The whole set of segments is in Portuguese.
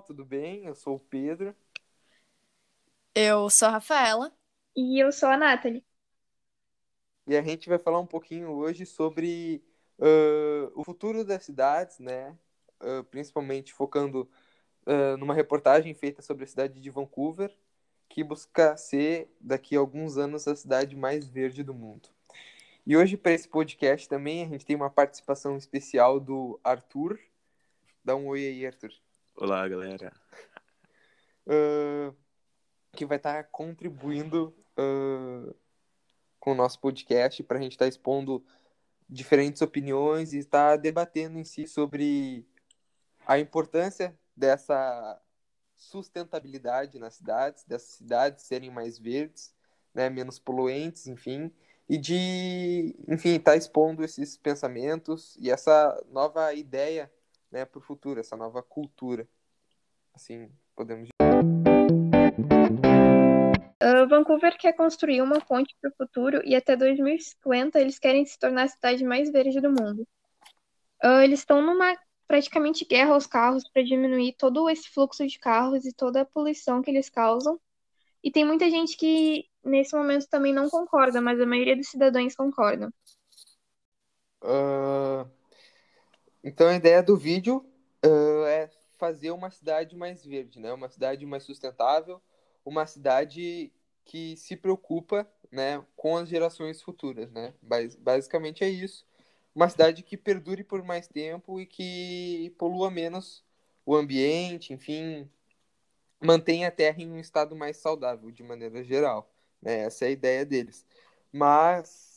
tudo bem? Eu sou o Pedro. Eu sou a Rafaela. E eu sou a Nathalie. E a gente vai falar um pouquinho hoje sobre uh, o futuro das cidades, né? Uh, principalmente focando uh, numa reportagem feita sobre a cidade de Vancouver, que busca ser, daqui a alguns anos, a cidade mais verde do mundo. E hoje, para esse podcast também, a gente tem uma participação especial do Arthur. Dá um oi aí, Arthur. Olá, galera. Uh, que vai estar tá contribuindo uh, com o nosso podcast para a gente estar tá expondo diferentes opiniões e estar tá debatendo em si sobre a importância dessa sustentabilidade nas cidades, dessas cidades serem mais verdes, né, menos poluentes, enfim, e de, enfim, estar tá expondo esses pensamentos e essa nova ideia né, para o futuro, essa nova cultura. Assim, podemos Uh, Vancouver quer construir uma ponte para o futuro e até 2050 eles querem se tornar a cidade mais verde do mundo. Uh, eles estão numa praticamente guerra aos carros para diminuir todo esse fluxo de carros e toda a poluição que eles causam. E tem muita gente que nesse momento também não concorda, mas a maioria dos cidadãos concordam. Uh, então a ideia do vídeo uh, é fazer uma cidade mais verde, né? Uma cidade mais sustentável, uma cidade que se preocupa, né, com as gerações futuras, né? Basicamente é isso. Uma cidade que perdure por mais tempo e que polua menos o ambiente, enfim, mantenha a Terra em um estado mais saudável de maneira geral. Né? Essa é a ideia deles. Mas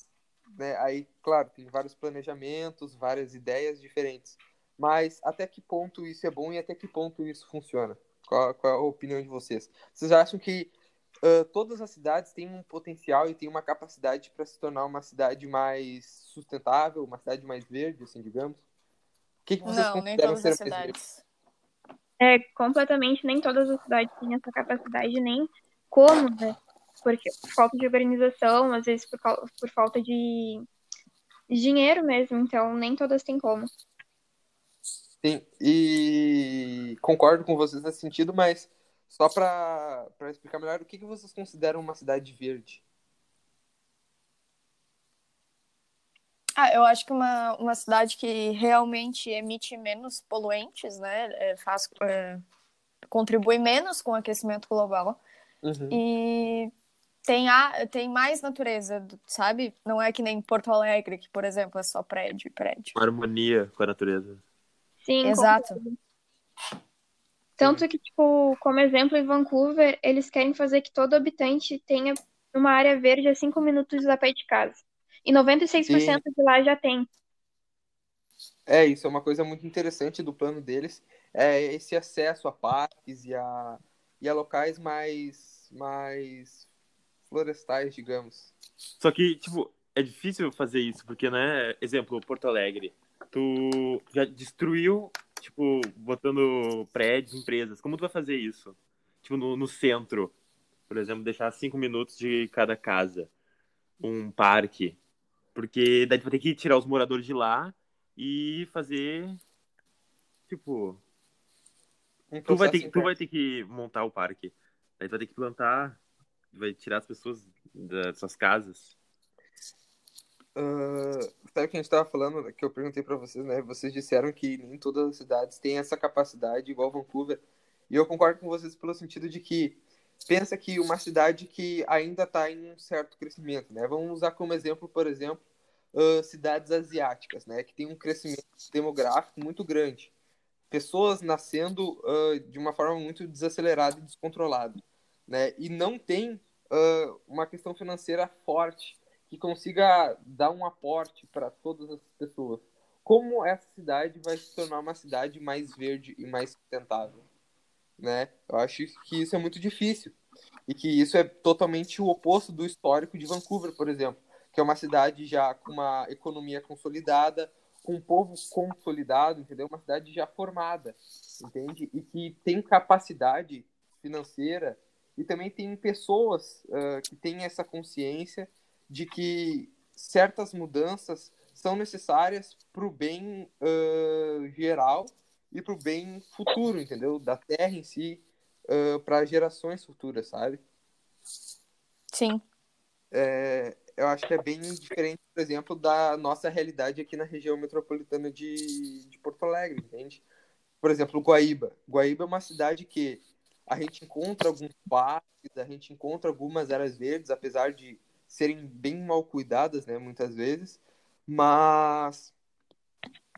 né? Aí, claro, tem vários planejamentos, várias ideias diferentes. Mas até que ponto isso é bom e até que ponto isso funciona? Qual, qual é a opinião de vocês? Vocês acham que uh, todas as cidades têm um potencial e têm uma capacidade para se tornar uma cidade mais sustentável, uma cidade mais verde, assim, digamos? O que, que vocês Não, nem todas as cidades. É, completamente, nem todas as cidades têm essa capacidade, nem como, né? Porque por falta de organização, às vezes por, por falta de dinheiro mesmo, então nem todas têm como. Sim, e concordo com vocês nesse sentido, mas só para explicar melhor, o que, que vocês consideram uma cidade verde? Ah, eu acho que uma, uma cidade que realmente emite menos poluentes, né, é, faz, é, contribui menos com o aquecimento global uhum. e tem, a, tem mais natureza, sabe? Não é que nem Porto Alegre, que, por exemplo, é só prédio e prédio. Uma harmonia com a natureza. Sim, exato. Tanto que, tipo, como exemplo, em Vancouver, eles querem fazer que todo habitante tenha uma área verde a 5 minutos a pé de casa. E 96% Sim. de lá já tem. É, isso é uma coisa muito interessante do plano deles. É esse acesso a parques e a, e a locais mais, mais florestais, digamos. Só que, tipo, é difícil fazer isso, porque, né, exemplo, Porto Alegre, tu já destruiu, tipo, botando prédios, empresas. Como tu vai fazer isso? Tipo, no, no centro, por exemplo, deixar cinco minutos de cada casa, um parque. Porque daí tu vai ter que tirar os moradores de lá e fazer, tipo... Um tu, vai ter, tu vai ter que montar o parque. Daí tu vai ter que plantar vai tirar as pessoas das suas casas. Uh, sabe o que a gente estava falando, que eu perguntei para vocês, né? Vocês disseram que nem todas as cidades têm essa capacidade igual Vancouver. E eu concordo com vocês pelo sentido de que pensa que uma cidade que ainda está em um certo crescimento, né? Vamos usar como exemplo, por exemplo, uh, cidades asiáticas, né? Que tem um crescimento demográfico muito grande. Pessoas nascendo uh, de uma forma muito desacelerada e descontrolada, né? E não tem uh, uma questão financeira forte que consiga dar um aporte para todas as pessoas. Como essa cidade vai se tornar uma cidade mais verde e mais sustentável? Né? Eu acho que isso é muito difícil e que isso é totalmente o oposto do histórico de Vancouver, por exemplo, que é uma cidade já com uma economia consolidada, com um povo consolidado, entendeu? Uma cidade já formada, entende? E que tem capacidade financeira e também tem pessoas uh, que têm essa consciência de que certas mudanças são necessárias para o bem uh, geral e para o bem futuro, entendeu? Da terra em si, uh, para gerações futuras, sabe? Sim. É, eu acho que é bem diferente, por exemplo, da nossa realidade aqui na região metropolitana de, de Porto Alegre, entende? Por exemplo, Guaíba. Guaíba é uma cidade que a gente encontra alguns parques, a gente encontra algumas áreas verdes, apesar de serem bem mal cuidadas, né, muitas vezes, mas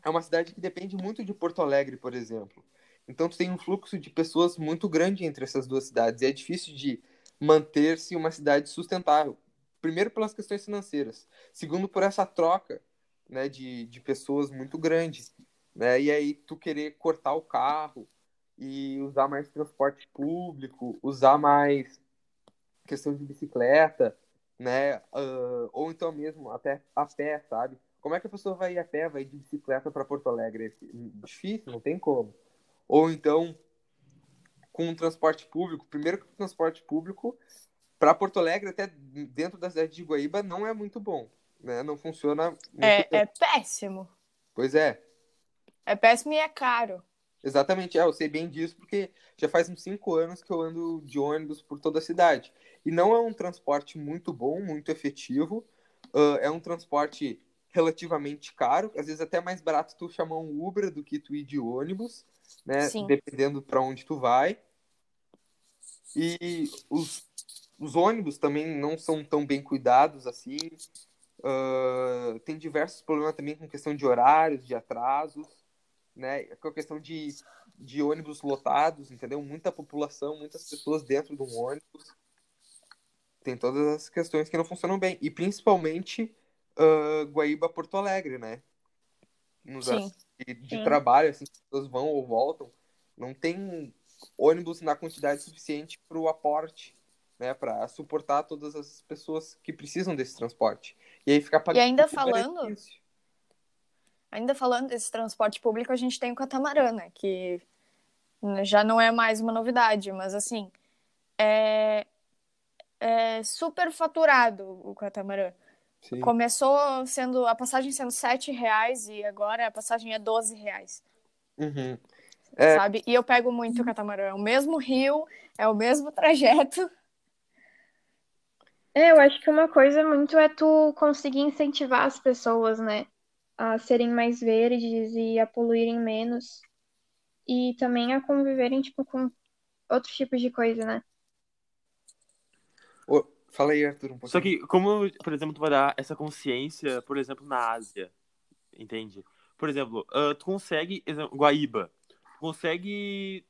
é uma cidade que depende muito de Porto Alegre, por exemplo. Então, tu tem um fluxo de pessoas muito grande entre essas duas cidades, e é difícil de manter-se uma cidade sustentável. Primeiro, pelas questões financeiras. Segundo, por essa troca né, de, de pessoas muito grande. Né? E aí, tu querer cortar o carro e usar mais transporte público, usar mais questão de bicicleta, né? Uh, ou então mesmo até a pé, sabe? Como é que a pessoa vai ir a pé, vai ir de bicicleta para Porto Alegre? Difícil, não tem como. Ou então com o transporte público, primeiro que o transporte público para Porto Alegre, até dentro da cidade de Guaíba, não é muito bom, né? Não funciona. É, é péssimo. Pois é. É péssimo e é caro. Exatamente, é, eu sei bem disso porque já faz uns cinco anos que eu ando de ônibus por toda a cidade. E não é um transporte muito bom, muito efetivo. Uh, é um transporte relativamente caro, às vezes até mais barato tu chamar um Uber do que tu ir de ônibus, né? Sim. Dependendo para onde tu vai. E os, os ônibus também não são tão bem cuidados assim. Uh, tem diversos problemas também com questão de horários, de atrasos né? Com a questão de, de ônibus lotados, entendeu? Muita população, muitas pessoas dentro de um ônibus. Tem todas as questões que não funcionam bem. E principalmente uh, Guaíba Porto Alegre, né? Nos Sim. de, de Sim. trabalho, assim, as pessoas vão ou voltam. Não tem ônibus na quantidade suficiente para o aporte, né? Para suportar todas as pessoas que precisam desse transporte. E aí fica E ainda falando. Benefício Ainda falando desse transporte público, a gente tem o catamarã, né? Que já não é mais uma novidade, mas assim, é, é super faturado o catamarã. Sim. Começou sendo a passagem sendo sete reais e agora a passagem é 12 reais. Uhum. É... Sabe? E eu pego muito o catamarã. É o mesmo rio, é o mesmo trajeto. É, eu acho que uma coisa muito é tu conseguir incentivar as pessoas, né? A serem mais verdes e a poluírem menos. E também a conviverem, tipo, com outros tipos de coisa, né? Oh, fala aí, Arthur, um pouquinho. Só que, como, por exemplo, tu vai dar essa consciência, por exemplo, na Ásia, entende? Por exemplo, uh, tu consegue, Guaíba, tu consegue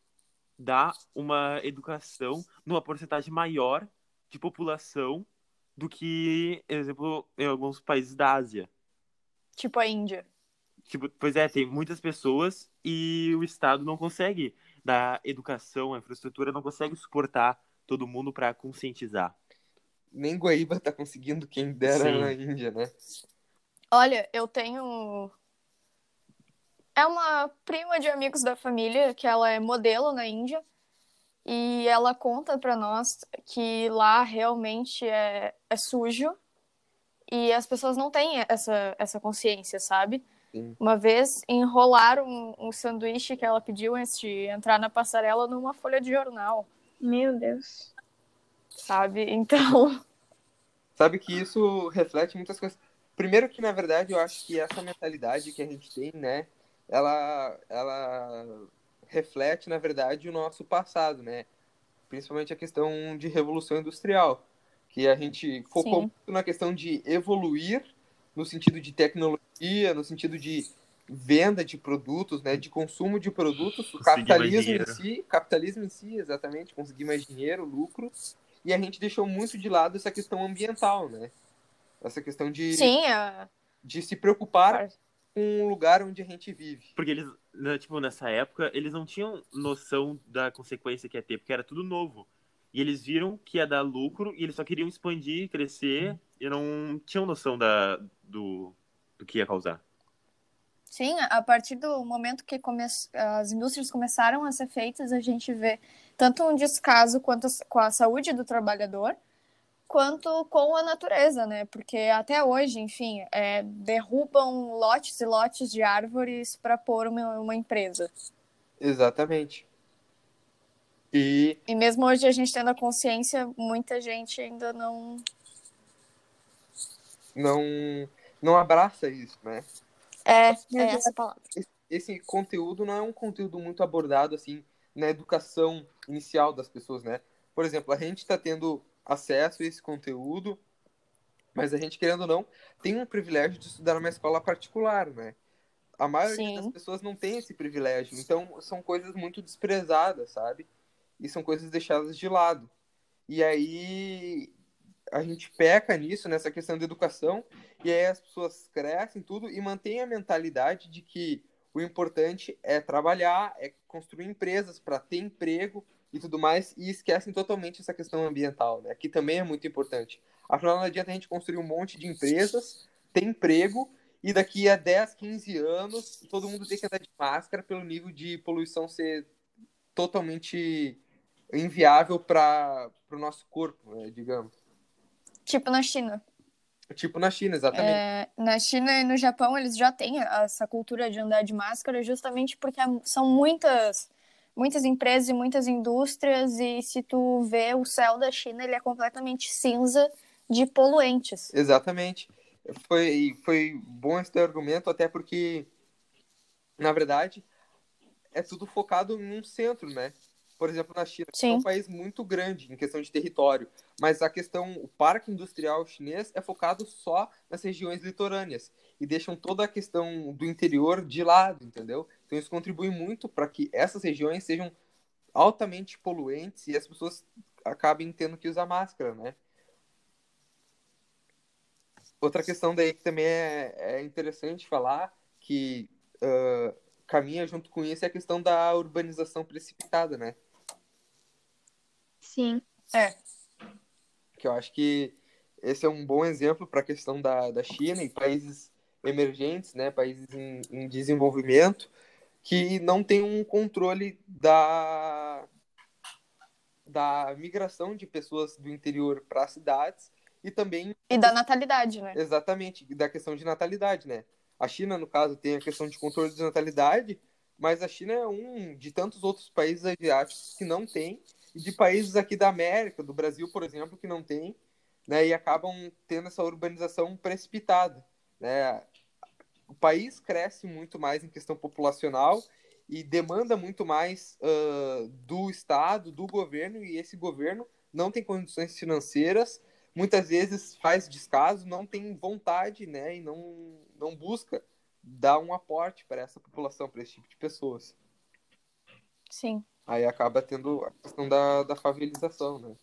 dar uma educação numa porcentagem maior de população do que, por exemplo, em alguns países da Ásia. Tipo a Índia. Tipo, pois é, tem muitas pessoas e o Estado não consegue dar educação, a infraestrutura não consegue suportar todo mundo para conscientizar. Nem Guaíba tá conseguindo, quem dera Sim. na Índia, né? Olha, eu tenho. É uma prima de amigos da família, que ela é modelo na Índia. E ela conta para nós que lá realmente é, é sujo e as pessoas não têm essa, essa consciência, sabe? Sim. Uma vez enrolaram um, um sanduíche que ela pediu antes de entrar na passarela numa folha de jornal. Meu Deus. Sabe? Então. Sabe que isso reflete muitas coisas. Primeiro que, na verdade, eu acho que essa mentalidade que a gente tem, né? Ela, ela reflete, na verdade, o nosso passado, né? Principalmente a questão de revolução industrial que a gente focou muito na questão de evoluir no sentido de tecnologia, no sentido de venda de produtos, né, de consumo de produtos, o capitalismo em si, capitalismo em si, exatamente, conseguir mais dinheiro, lucro, e a gente deixou muito de lado essa questão ambiental, né? Essa questão de Sim, a... de se preocupar com o lugar onde a gente vive. Porque eles, né, tipo, nessa época, eles não tinham noção da consequência que ia ter, porque era tudo novo. E eles viram que ia dar lucro e eles só queriam expandir, crescer e não tinham noção da, do, do que ia causar. Sim, a partir do momento que come... as indústrias começaram a ser feitas, a gente vê tanto um descaso quanto com a saúde do trabalhador, quanto com a natureza, né? Porque até hoje, enfim, é, derrubam lotes e lotes de árvores para pôr uma, uma empresa. Exatamente. E... e mesmo hoje a gente tendo a consciência, muita gente ainda não. Não, não abraça isso, né? É, é essa palavra. Esse, esse conteúdo não é um conteúdo muito abordado, assim, na educação inicial das pessoas, né? Por exemplo, a gente está tendo acesso a esse conteúdo, mas a gente, querendo ou não, tem um privilégio de estudar numa escola particular, né? A maioria Sim. das pessoas não tem esse privilégio. Então, são coisas muito desprezadas, sabe? E são coisas deixadas de lado. E aí, a gente peca nisso, nessa questão da educação, e aí as pessoas crescem tudo e mantêm a mentalidade de que o importante é trabalhar, é construir empresas para ter emprego e tudo mais, e esquecem totalmente essa questão ambiental, né? Que também é muito importante. Afinal, não adianta a gente construir um monte de empresas, ter emprego e daqui a 10, 15 anos todo mundo tem que andar de máscara pelo nível de poluição ser totalmente inviável para o nosso corpo, né, digamos. Tipo na China. Tipo na China, exatamente. É, na China e no Japão eles já têm essa cultura de andar de máscara justamente porque são muitas muitas empresas e muitas indústrias e se tu vê o céu da China ele é completamente cinza de poluentes. Exatamente foi, foi bom esse argumento, até porque, na verdade, é tudo focado em um centro, né? Por exemplo, na China, Sim. é um país muito grande em questão de território, mas a questão, o parque industrial chinês é focado só nas regiões litorâneas e deixam toda a questão do interior de lado, entendeu? Então isso contribui muito para que essas regiões sejam altamente poluentes e as pessoas acabem tendo que usar máscara, né? Outra questão daí que também é, é interessante falar, que uh, caminha junto com isso, é a questão da urbanização precipitada, né? Sim. É. Que eu acho que esse é um bom exemplo para a questão da, da China e países emergentes, né, países em, em desenvolvimento, que não tem um controle da, da migração de pessoas do interior para as cidades e também. E da natalidade, né? Exatamente, da questão de natalidade, né? A China, no caso, tem a questão de controle de natalidade, mas a China é um de tantos outros países asiáticos que não tem, e de países aqui da América, do Brasil, por exemplo, que não tem, né? E acabam tendo essa urbanização precipitada, né? O país cresce muito mais em questão populacional e demanda muito mais uh, do Estado, do governo, e esse governo não tem condições financeiras muitas vezes faz descaso, não tem vontade, né, e não, não busca dar um aporte para essa população, para esse tipo de pessoas. Sim. Aí acaba tendo a questão da, da favelização, né.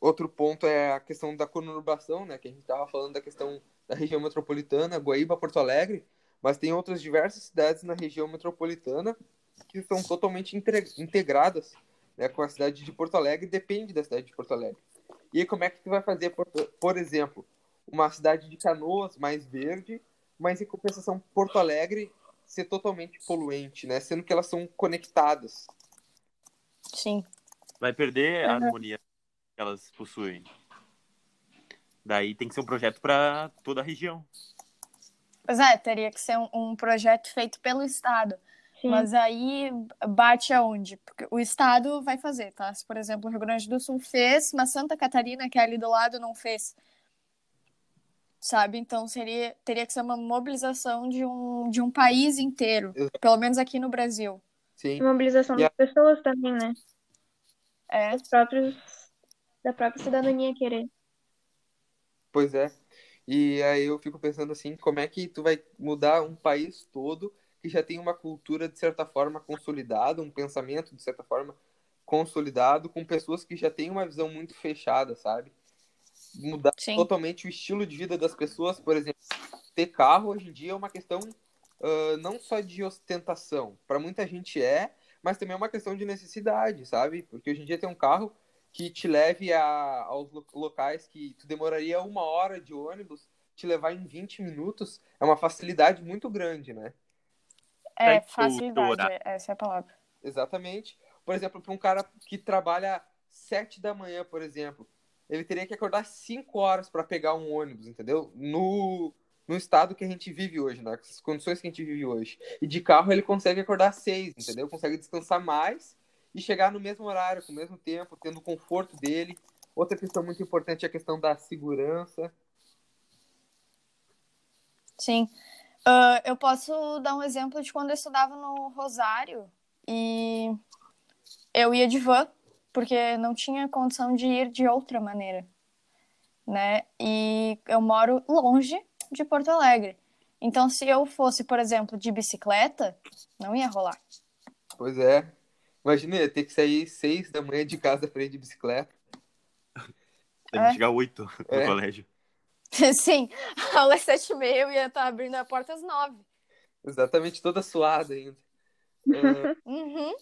Outro ponto é a questão da conurbação, né, que a gente estava falando da questão da região metropolitana, Guaíba, Porto Alegre, mas tem outras diversas cidades na região metropolitana que são totalmente integradas né, com a cidade de Porto Alegre depende da cidade de Porto Alegre. E aí, como é que tu vai fazer, por, por exemplo, uma cidade de Canoas mais verde, mas em compensação Porto Alegre ser totalmente poluente, né? Sendo que elas são conectadas. Sim. Vai perder a harmonia que elas possuem. Daí tem que ser um projeto para toda a região. Pois é, teria que ser um, um projeto feito pelo Estado. Sim. Mas aí bate aonde? Porque o Estado vai fazer, tá? Se, por exemplo, o Rio Grande do Sul fez, mas Santa Catarina, que é ali do lado, não fez. Sabe? Então seria, teria que ser uma mobilização de um, de um país inteiro. Exato. Pelo menos aqui no Brasil. Sim. Mobilização das pessoas também, né? É. Os próprios, da própria cidadania querer. Pois é. E aí eu fico pensando assim, como é que tu vai mudar um país todo que já tem uma cultura, de certa forma, consolidada, um pensamento, de certa forma, consolidado, com pessoas que já têm uma visão muito fechada, sabe? Mudar Sim. totalmente o estilo de vida das pessoas, por exemplo, ter carro hoje em dia é uma questão uh, não só de ostentação, para muita gente é, mas também é uma questão de necessidade, sabe? Porque hoje em dia tem um carro que te leve a, aos locais que tu demoraria uma hora de ônibus, te levar em 20 minutos, é uma facilidade muito grande, né? É, facilidade, essa é a palavra. Exatamente. Por exemplo, para um cara que trabalha sete da manhã, por exemplo, ele teria que acordar cinco horas para pegar um ônibus, entendeu? No, no estado que a gente vive hoje, nas condições que a gente vive hoje. E de carro ele consegue acordar às seis, entendeu? Consegue descansar mais e chegar no mesmo horário, com o mesmo tempo, tendo o conforto dele. Outra questão muito importante é a questão da segurança. Sim. Uh, eu posso dar um exemplo de quando eu estudava no Rosário e eu ia de van, porque não tinha condição de ir de outra maneira, né? E eu moro longe de Porto Alegre. Então, se eu fosse, por exemplo, de bicicleta, não ia rolar. Pois é. Imagina, ia ter que sair seis da manhã de casa pra ir de bicicleta. Tem que é. chegar oito no é. colégio. Sim, a aula é sete e meia, eu ia estar abrindo a porta às nove. Exatamente, toda suada ainda. Uh, uhum.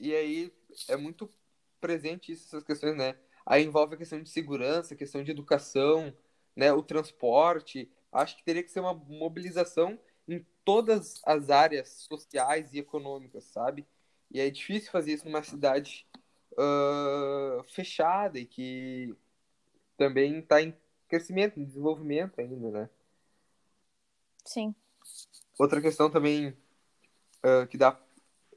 E aí é muito presente isso, essas questões, né? Aí envolve a questão de segurança, a questão de educação, né? O transporte. Acho que teria que ser uma mobilização em todas as áreas sociais e econômicas, sabe? E é difícil fazer isso numa cidade uh, fechada e que também está em crescimento, em desenvolvimento ainda, né? Sim. Outra questão também uh, que dá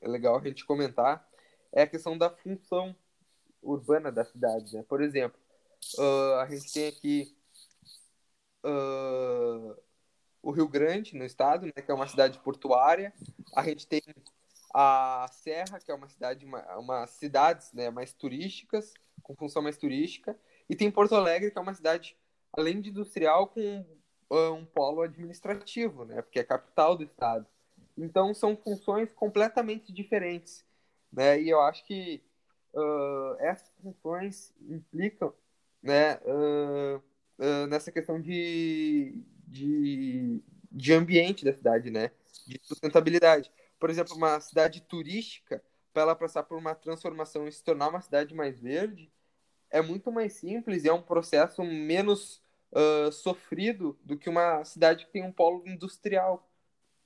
é legal a gente comentar é a questão da função urbana da cidade, né? Por exemplo, uh, a gente tem aqui uh, o Rio Grande, no estado, né, que é uma cidade portuária. A gente tem a Serra, que é uma cidade, uma, uma cidades né, mais turísticas, com função mais turística. E tem Porto Alegre, que é uma cidade, além de industrial, com uh, um polo administrativo, né, porque é a capital do estado. Então, são funções completamente diferentes. Né? E eu acho que uh, essas funções implicam né, uh, uh, nessa questão de, de, de ambiente da cidade, né? de sustentabilidade. Por exemplo, uma cidade turística, para ela passar por uma transformação e se tornar uma cidade mais verde, é muito mais simples e é um processo menos uh, sofrido do que uma cidade que tem um polo industrial.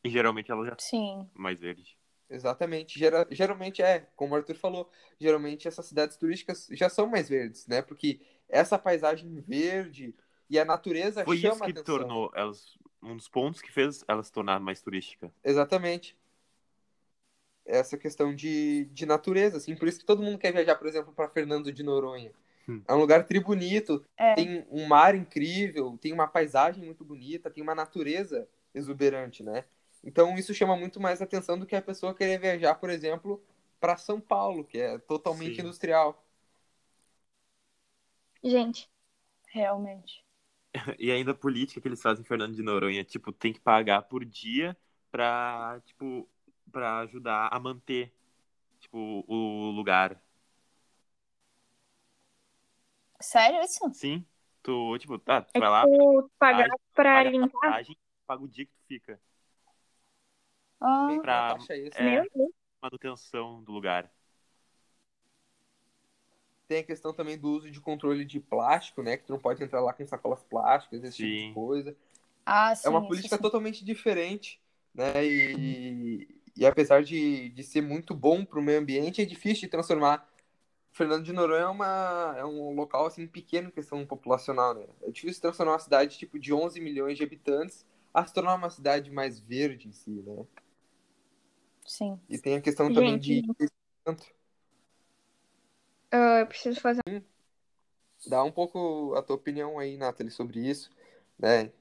E geralmente ela já Sim. mais verde. Exatamente. Gera, geralmente é, como o Arthur falou, geralmente essas cidades turísticas já são mais verdes, né? Porque essa paisagem verde e a natureza Foi chama isso que atenção. tornou elas um dos pontos que fez ela se tornar mais turística. Exatamente. Essa questão de, de natureza, assim, por isso que todo mundo quer viajar, por exemplo, para Fernando de Noronha. Hum. É um lugar tri bonito, é. tem um mar incrível, tem uma paisagem muito bonita, tem uma natureza exuberante, né? Então isso chama muito mais atenção do que a pessoa querer viajar, por exemplo, para São Paulo, que é totalmente Sim. industrial. Gente, realmente. E ainda a política que eles fazem em Fernando de Noronha, tipo, tem que pagar por dia para tipo, para ajudar a manter, tipo, o lugar. Sério isso? Sim. Tu, tipo, tá, tu é vai lá, tipo, pagar paga, pra limpar. passagem, paga o dia que tu fica. Ah, Pra Taxa isso. é, manutenção do lugar. Tem a questão também do uso de controle de plástico, né? Que tu não pode entrar lá com sacolas plásticas, esse tipo Sim. de coisa. ah sim. é uma política sim. totalmente diferente, né? E, e apesar de, de ser muito bom para o meio ambiente, é difícil de transformar. Fernando de Noronha é, uma, é um local assim pequeno em questão populacional, né? É difícil transformar uma cidade tipo de 11 milhões de habitantes a se tornar uma cidade mais verde em si, né? Sim. E tem a questão também de Gente. Ah, eu preciso fazer. Dá um pouco a tua opinião aí, Nathalie, sobre isso, né?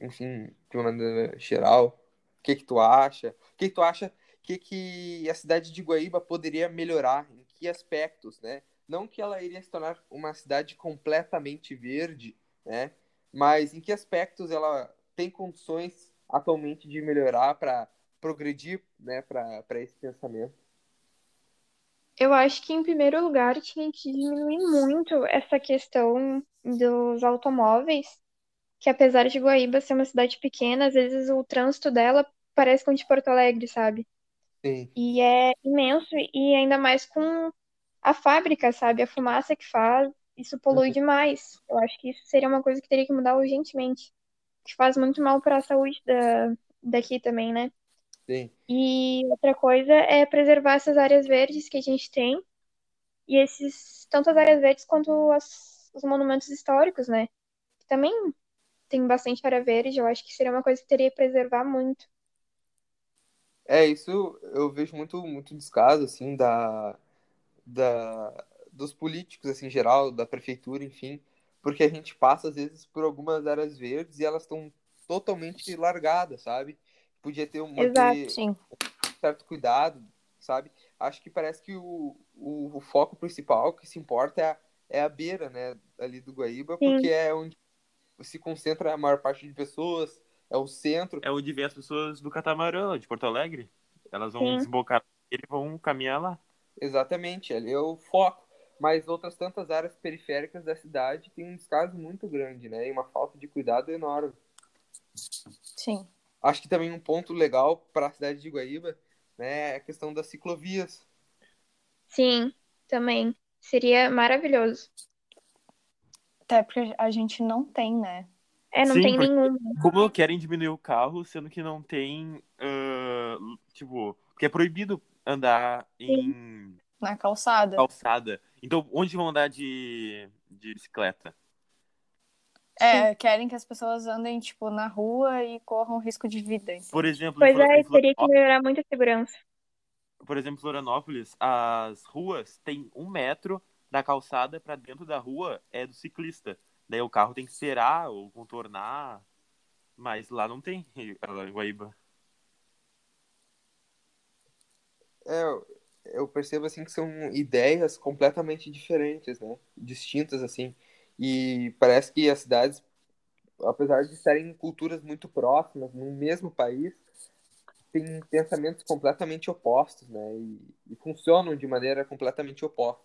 Enfim, de uma maneira geral. O que que tu acha? O que que tu acha que, que a cidade de Guaíba poderia melhorar? Em que aspectos, né? Não que ela iria se tornar uma cidade completamente verde, né? Mas em que aspectos ela tem condições atualmente de melhorar para progredir, né? Para esse pensamento? Eu acho que, em primeiro lugar, tinha que diminuir muito essa questão dos automóveis, que apesar de Guaíba ser uma cidade pequena, às vezes o trânsito dela parece com o de Porto Alegre, sabe? Sim. E é imenso, e ainda mais com a fábrica, sabe? A fumaça que faz, isso polui Uhum. demais. Eu acho que isso seria uma coisa que teria que mudar urgentemente, que faz muito mal para a saúde da, daqui também, né? Sim. E outra coisa é preservar essas áreas verdes que a gente tem, e esses, tanto as áreas verdes quanto as- os monumentos históricos, né? Que também tem bastante área verde, eu acho que seria uma coisa que teria que preservar muito. É, isso eu vejo muito, muito descaso, assim, da, da, dos políticos, assim, em geral, da prefeitura, enfim, porque a gente passa, às vezes, por algumas áreas verdes e elas estão totalmente largadas, sabe? Podia ter, Exato, um certo cuidado, sabe? Acho que parece que o, o, o foco principal que se importa é a, é a beira, né, ali do Guaíba, Sim. porque é onde se concentra a maior parte de pessoas, é o centro. É onde vem as pessoas do catamarã, de Porto Alegre. Elas vão Sim. desembocar e vão caminhar lá. Exatamente, ali é o foco. Mas outras tantas áreas periféricas da cidade têm um descaso muito grande, né? E uma falta de cuidado enorme. Sim. Acho que também um ponto legal para a cidade de Guaíba, né, é a questão das ciclovias. Sim, também. Seria maravilhoso. Até porque a gente não tem, né? É, não Sim, tem nenhum. Como querem diminuir o carro, sendo que não tem. ah, tipo, que é proibido andar em Na calçada. calçada. Então, onde vão andar de, de bicicleta? É, querem que as pessoas andem, tipo, na rua e corram risco de vida. então. Por exemplo, Pois é, teria que melhorar muito a segurança. por exemplo, em Florianópolis, as ruas têm um metro da calçada para dentro da rua é do ciclista. Daí o carro tem que esperar ou contornar. Mas lá não tem, lá em Guaíba. É, eu- eu percebo assim que são ideias completamente diferentes, né? Distintas assim. E parece que as cidades, apesar de estarem em culturas muito próximas, no mesmo país, têm pensamentos completamente opostos, né? E, e funcionam de maneira completamente oposta.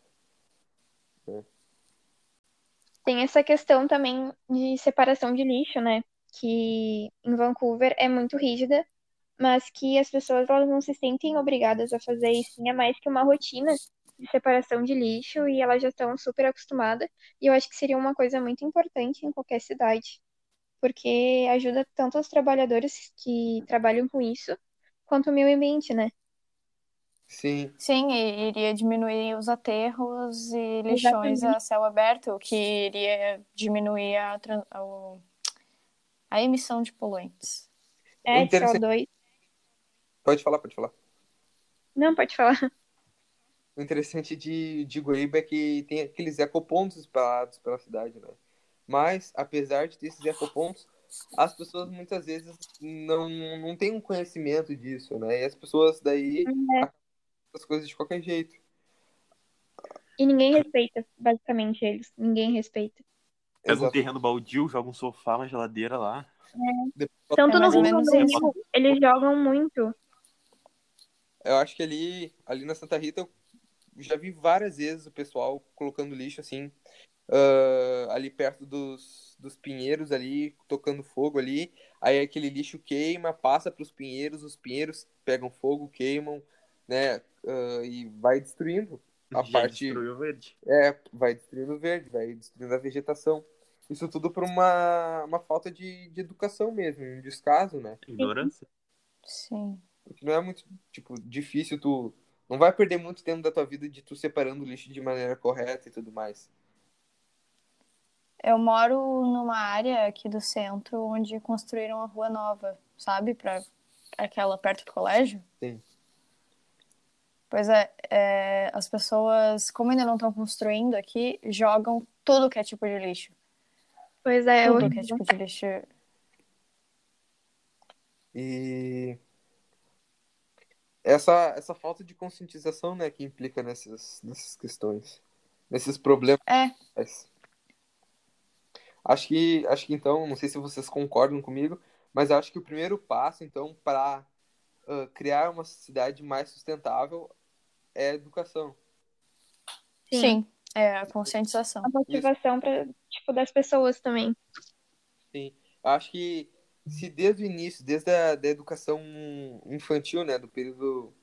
Tem essa questão também de separação de lixo, né? Que em Vancouver é muito rígida, mas que as pessoas elas não se sentem obrigadas a fazer isso. É mais que uma rotina de separação de lixo e elas já estão super acostumadas. E eu acho que seria uma coisa muito importante em qualquer cidade, porque ajuda tanto os trabalhadores que trabalham com isso, quanto o meio ambiente, né? Sim, Sim, e iria diminuir os aterros e lixões Exatamente. a céu aberto, o que iria diminuir a, o- a emissão de poluentes. É, de Interessante. CO2. pode falar, pode falar. Não, pode falar. O interessante de, de Guaíba é que tem aqueles ecopontos espalhados pela cidade, né? Mas, apesar de ter esses ecopontos, as pessoas muitas vezes não, não têm um conhecimento disso, né? E as pessoas daí É. as coisas de qualquer jeito. E ninguém respeita, basicamente, eles. Ninguém respeita. Pega um Exato. terreno baldio, joga um sofá, uma geladeira lá. Tanto É no Rio menos quanto no. Rio, eles jogam muito. Eu acho que ali, ali na Santa Rita, eu já vi várias vezes o pessoal colocando lixo assim, ah, ali perto dos, dos pinheiros ali, tocando fogo ali. Aí aquele lixo queima, passa para os pinheiros, os pinheiros pegam fogo, queimam, né? ah, e vai destruindo a Já parte. destruiu o verde. É, vai destruindo o verde, vai destruindo a vegetação. Isso tudo por uma, uma falta de, de educação mesmo, um descaso, né? Ignorância. Sim. Porque não é muito, tipo, difícil tu. Não vai perder muito tempo da tua vida de tu separando o lixo de maneira correta e tudo mais. Eu moro numa área aqui do centro onde construíram uma rua nova, sabe? Pra aquela perto do colégio. Sim. Pois é, é, as pessoas, como ainda não estão construindo aqui, jogam tudo que é tipo de lixo. Pois é, tudo eu... que é tipo de lixo. E essa, essa falta de conscientização, né, que implica nessas, nessas questões, nesses problemas. É, Acho que, acho que então, não sei se vocês concordam comigo, mas acho que o primeiro passo, então, para ah, criar uma cidade mais sustentável é a educação. Sim. sim, é a conscientização. a motivação pra, tipo, das pessoas também. Sim, acho que se desde o início, desde a da educação infantil, né, do período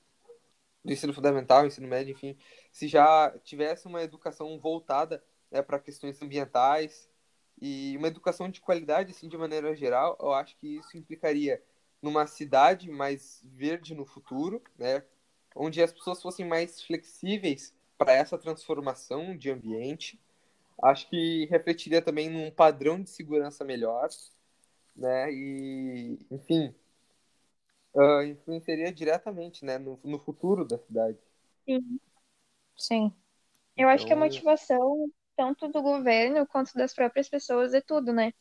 do ensino fundamental, ensino médio, enfim, se já tivesse uma educação voltada, né, para questões ambientais e uma educação de qualidade, assim, de maneira geral, eu acho que isso implicaria numa cidade mais verde no futuro, né, onde as pessoas fossem mais flexíveis para essa transformação de ambiente. Acho que refletiria também num padrão de segurança melhor, né? E, enfim, uh, influenciaria diretamente, né, no, no futuro da cidade. Sim. Sim. Eu acho que a Então- motivação, tanto do governo quanto das próprias pessoas, é tudo, né?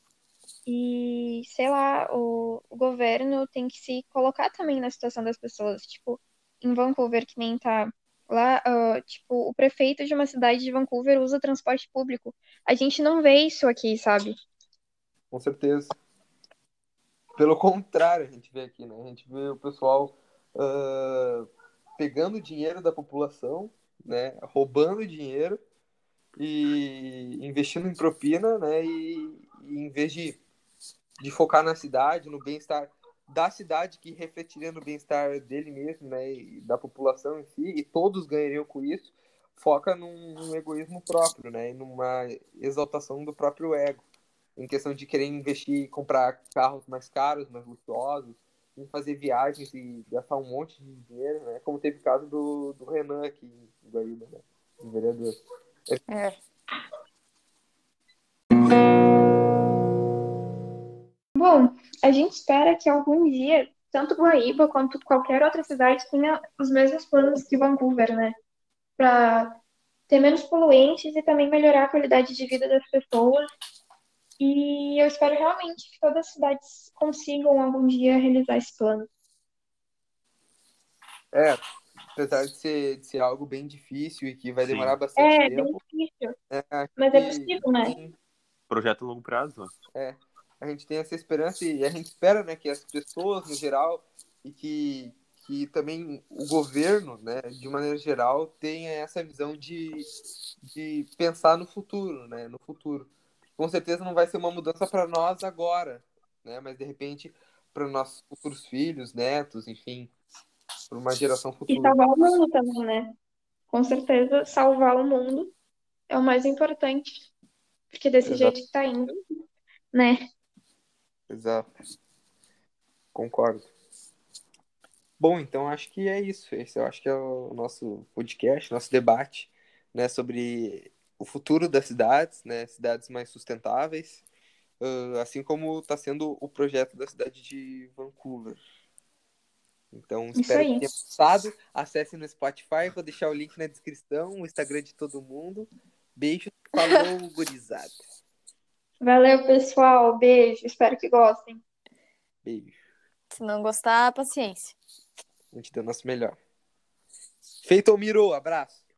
E, sei lá, o, o governo tem que se colocar também na situação das pessoas. Tipo, em Vancouver, que nem tá lá, ah, tipo, o prefeito de uma cidade de Vancouver usa transporte público. A gente não vê isso aqui, sabe? Com certeza. Pelo contrário, a gente vê aqui, né? A gente vê o pessoal ah, pegando dinheiro da população, né? Roubando dinheiro e investindo em propina, né? E, e em vez de, de focar na cidade, no bem-estar da cidade, que refletiria no bem-estar dele mesmo, né? E da população em si, e todos ganhariam com isso, foca num, num egoísmo próprio, né? E numa exaltação do próprio ego em questão de querer investir e comprar carros mais caros, mais luxuosos, em fazer viagens e gastar um monte de dinheiro, né? Como teve o caso do, do Renan aqui em Guaíba, né? O vereador. É. Bom, a gente espera que algum dia, tanto Guaíba quanto qualquer outra cidade tenha os mesmos planos que Vancouver, né? Para ter menos poluentes e também melhorar a qualidade de vida das pessoas. E eu espero realmente que todas as cidades consigam algum dia realizar esse plano. É, apesar de ser, de ser algo bem difícil e que vai Sim. demorar bastante É, bem tempo, difícil, né, acho mas é possível, né? Projeto a longo prazo. a gente tem essa esperança e a gente espera, né, que as pessoas no geral e que, que também o governo, né, de maneira geral, tenha essa visão de, de pensar no futuro, né, no futuro. Com certeza não vai ser uma mudança para nós agora, né, mas de repente para nossos futuros filhos, netos, enfim, para uma geração E futura. salvar o mundo também, né? Com certeza, salvar o mundo é o mais importante. Porque desse Exato. jeito que tá indo, né? Exato. Concordo. Bom, então acho que é isso. Esse eu acho que é o nosso podcast, nosso debate, né, sobre o futuro das cidades, né, cidades mais sustentáveis, ãh, assim como está sendo o projeto da cidade de Vancouver. Então, espero que tenha gostado. Acesse no Spotify, vou deixar o link na descrição, o Instagram de todo mundo. Beijo, falou, gurizada. Valeu, pessoal. Beijo. Espero que gostem. Beijo. Se não gostar, paciência. A gente deu o nosso melhor. Feito, Miro. Abraço.